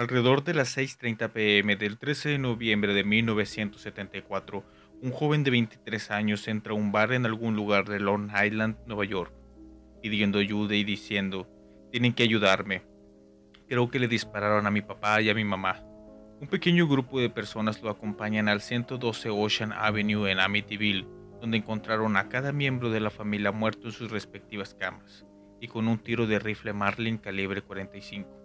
Alrededor de las 6.30 pm del 13 de noviembre de 1974, un joven de 23 años entra a un bar en algún lugar de Long Island, Nueva York, pidiendo ayuda y diciendo, tienen que ayudarme. Creo que le dispararon a mi papá y a mi mamá. Un pequeño grupo de personas lo acompañan al 112 Ocean Avenue en Amityville, donde encontraron a cada miembro de la familia muerto en sus respectivas camas y con un tiro de rifle Marlin calibre 45.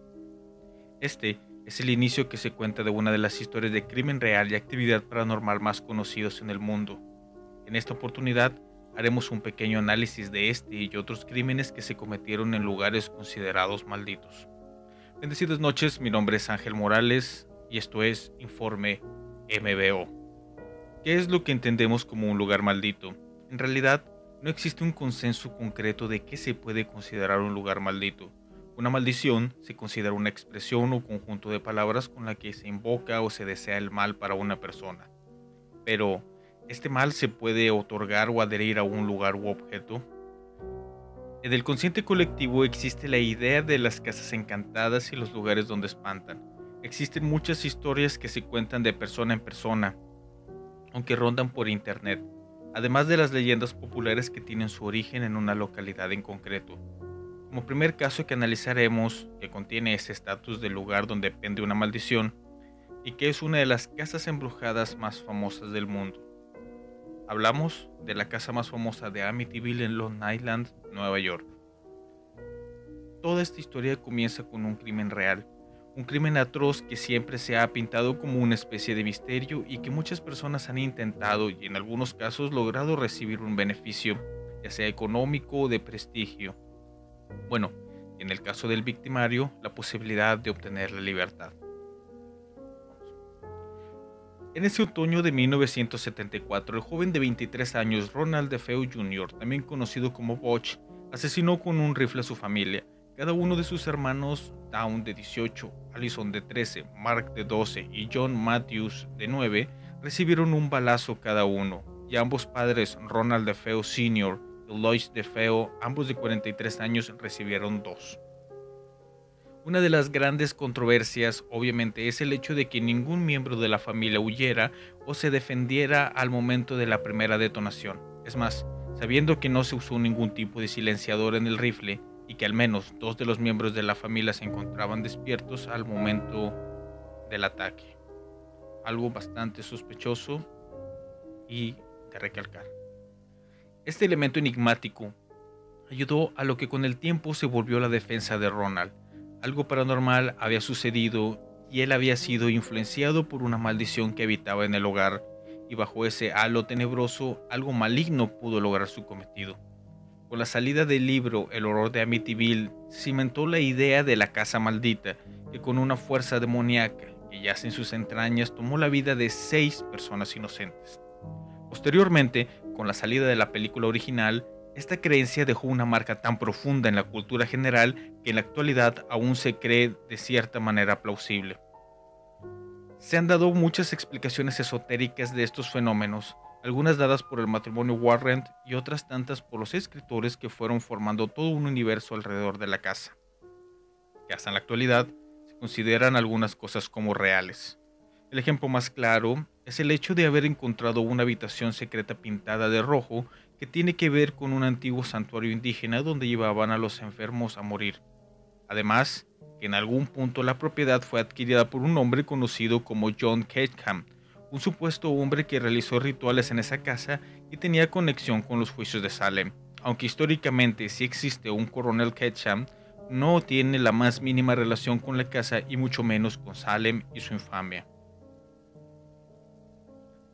Este es el inicio que se cuenta de una de las historias de crimen real y actividad paranormal más conocidos en el mundo. En esta oportunidad haremos un pequeño análisis de este y otros crímenes que se cometieron en lugares considerados malditos. Bendecidas noches, mi nombre es Ángel Morales y esto es Informe MBO. ¿Qué es lo que entendemos como un lugar maldito? En realidad, no existe un consenso concreto de qué se puede considerar un lugar maldito. Una maldición se considera una expresión o conjunto de palabras con la que se invoca o se desea el mal para una persona. Pero, ¿este mal se puede otorgar o adherir a un lugar u objeto? En el consciente colectivo existe la idea de las casas encantadas y los lugares donde espantan. Existen muchas historias que se cuentan de persona en persona, aunque rondan por internet, además de las leyendas populares que tienen su origen en una localidad en concreto. Como primer caso que analizaremos, que contiene ese estatus del lugar donde pende una maldición y que es una de las casas embrujadas más famosas del mundo. Hablamos de la casa más famosa de Amityville en Long Island, Nueva York. Toda esta historia comienza con un crimen real, un crimen atroz que siempre se ha pintado como una especie de misterio y que muchas personas han intentado y en algunos casos logrado recibir un beneficio, ya sea económico o de prestigio bueno, en el caso del victimario, la posibilidad de obtener la libertad. En ese otoño de 1974, el joven de 23 años Ronald DeFeo Jr., también conocido como Butch, asesinó con un rifle a su familia. Cada uno de sus hermanos, Down de 18, Allison de 13, Mark de 12 y John Matthews de 9, recibieron un balazo cada uno, y ambos padres, Ronald DeFeo Sr. Lois de Feo, ambos de 43 años, recibieron dos. Una de las grandes controversias, obviamente, es el hecho de que ningún miembro de la familia huyera o se defendiera al momento de la primera detonación. Es más, sabiendo que no se usó ningún tipo de silenciador en el rifle y que al menos dos de los miembros de la familia se encontraban despiertos al momento del ataque. Algo bastante sospechoso y de recalcar. Este elemento enigmático ayudó a lo que con el tiempo se volvió la defensa de Ronald. Algo paranormal había sucedido y él había sido influenciado por una maldición que habitaba en el hogar y bajo ese halo tenebroso algo maligno pudo lograr su cometido. Con la salida del libro El horror de Amityville cimentó la idea de la casa maldita que con una fuerza demoníaca que yace en sus entrañas tomó la vida de seis personas inocentes. Posteriormente, con la salida de la película original, esta creencia dejó una marca tan profunda en la cultura general que en la actualidad aún se cree de cierta manera plausible. Se han dado muchas explicaciones esotéricas de estos fenómenos, algunas dadas por el matrimonio Warren y otras tantas por los escritores que fueron formando todo un universo alrededor de la casa, que hasta en la actualidad se consideran algunas cosas como reales. El ejemplo más claro es el hecho de haber encontrado una habitación secreta pintada de rojo que tiene que ver con un antiguo santuario indígena donde llevaban a los enfermos a morir. Además, que en algún punto la propiedad fue adquirida por un hombre conocido como John Ketcham, un supuesto hombre que realizó rituales en esa casa y tenía conexión con los juicios de Salem. Aunque históricamente sí existe un coronel Ketcham, no tiene la más mínima relación con la casa y mucho menos con Salem y su infamia.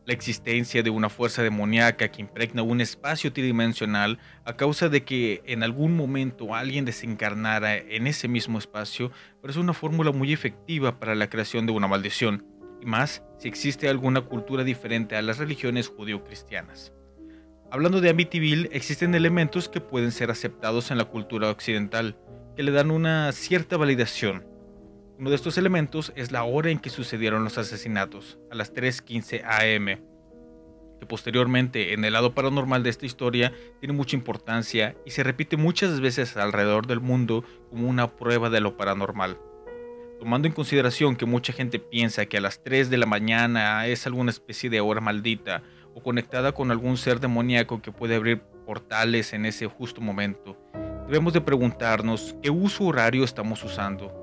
La existencia de una fuerza demoníaca que impregna un espacio tridimensional a causa de que en algún momento alguien desencarnara en ese mismo espacio parece una fórmula muy efectiva para la creación de una maldición, y más si existe alguna cultura diferente a las religiones judío-cristianas. Hablando de Amityville, existen elementos que pueden ser aceptados en la cultura occidental, que le dan una cierta validación, uno de estos elementos es la hora en que sucedieron los asesinatos, a las 3.15 am, que posteriormente en el lado paranormal de esta historia tiene mucha importancia y se repite muchas veces alrededor del mundo como una prueba de lo paranormal. Tomando en consideración que mucha gente piensa que a las 3 de la mañana es alguna especie de hora maldita o conectada con algún ser demoníaco que puede abrir portales en ese justo momento, debemos de preguntarnos qué uso horario estamos usando.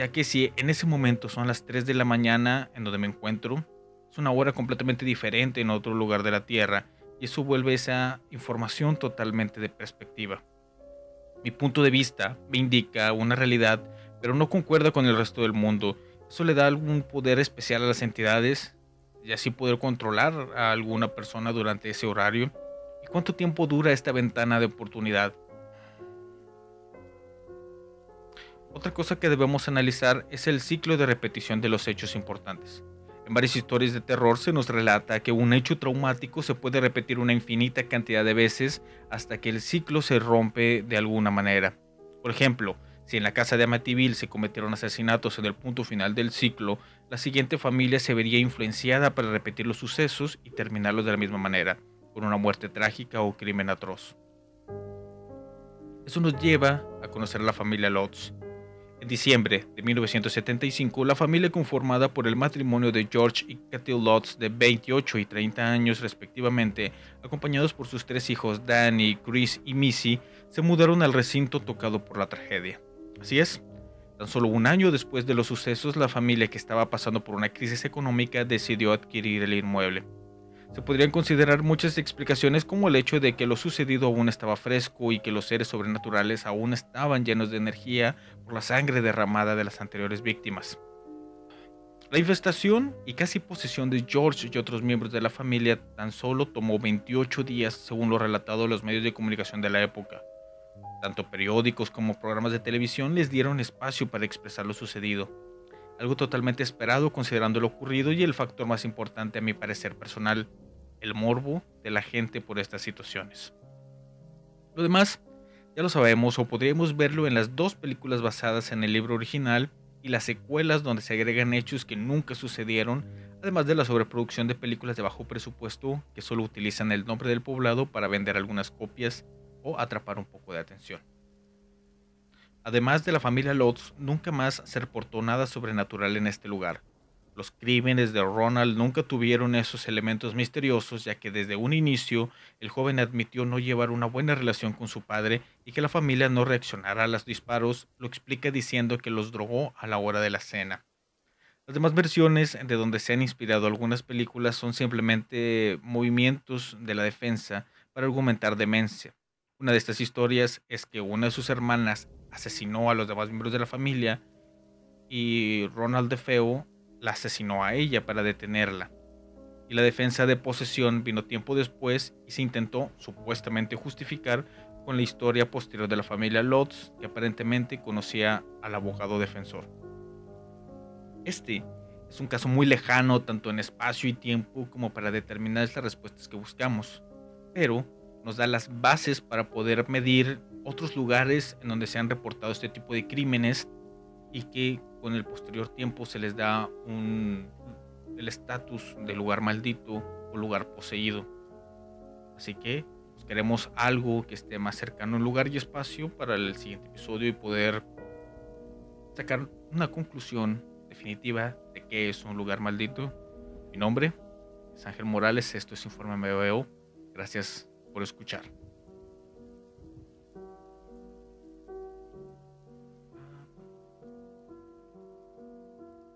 Ya que si en ese momento son las 3 de la mañana en donde me encuentro, es una hora completamente diferente en otro lugar de la Tierra y eso vuelve esa información totalmente de perspectiva. Mi punto de vista me indica una realidad, pero no concuerda con el resto del mundo. Eso le da algún poder especial a las entidades y así poder controlar a alguna persona durante ese horario. ¿Y cuánto tiempo dura esta ventana de oportunidad? Otra cosa que debemos analizar es el ciclo de repetición de los hechos importantes. En varias historias de terror se nos relata que un hecho traumático se puede repetir una infinita cantidad de veces hasta que el ciclo se rompe de alguna manera. Por ejemplo, si en la casa de Amityville se cometieron asesinatos en el punto final del ciclo, la siguiente familia se vería influenciada para repetir los sucesos y terminarlos de la misma manera, con una muerte trágica o crimen atroz. Eso nos lleva a conocer a la familia Lotz, en diciembre de 1975, la familia conformada por el matrimonio de George y Cathy Lutz de 28 y 30 años respectivamente, acompañados por sus tres hijos Danny, Chris y Missy, se mudaron al recinto tocado por la tragedia. Así es, tan solo un año después de los sucesos, la familia que estaba pasando por una crisis económica decidió adquirir el inmueble. Se podrían considerar muchas explicaciones como el hecho de que lo sucedido aún estaba fresco y que los seres sobrenaturales aún estaban llenos de energía por la sangre derramada de las anteriores víctimas. La infestación y casi posesión de George y otros miembros de la familia tan solo tomó 28 días según lo relatado en los medios de comunicación de la época. Tanto periódicos como programas de televisión les dieron espacio para expresar lo sucedido, algo totalmente esperado considerando lo ocurrido y el factor más importante a mi parecer personal, el morbo de la gente por estas situaciones. Lo demás ya lo sabemos o podríamos verlo en las dos películas basadas en el libro original y las secuelas donde se agregan hechos que nunca sucedieron, además de la sobreproducción de películas de bajo presupuesto que solo utilizan el nombre del poblado para vender algunas copias o atrapar un poco de atención. Además de la familia Lutz, nunca más se reportó nada sobrenatural en este lugar, los crímenes de Ronald nunca tuvieron esos elementos misteriosos, ya que desde un inicio el joven admitió no llevar una buena relación con su padre y que la familia no reaccionara a los disparos, lo explica diciendo que los drogó a la hora de la cena. Las demás versiones de donde se han inspirado algunas películas son simplemente movimientos de la defensa para argumentar demencia. Una de estas historias es que una de sus hermanas asesinó a los demás miembros de la familia y Ronald DeFeo la asesinó a ella para detenerla. Y la defensa de posesión vino tiempo después y se intentó supuestamente justificar con la historia posterior de la familia Lotz, que aparentemente conocía al abogado defensor. Este es un caso muy lejano tanto en espacio y tiempo como para determinar las respuestas que buscamos, pero nos da las bases para poder medir otros lugares en donde se han reportado este tipo de crímenes y que con el posterior tiempo se les da un, el estatus de lugar maldito o lugar poseído. Así que pues, queremos algo que esté más cercano en lugar y espacio para el siguiente episodio y poder sacar una conclusión definitiva de qué es un lugar maldito. Mi nombre es Ángel Morales, esto es Informe MBO. Gracias por escuchar.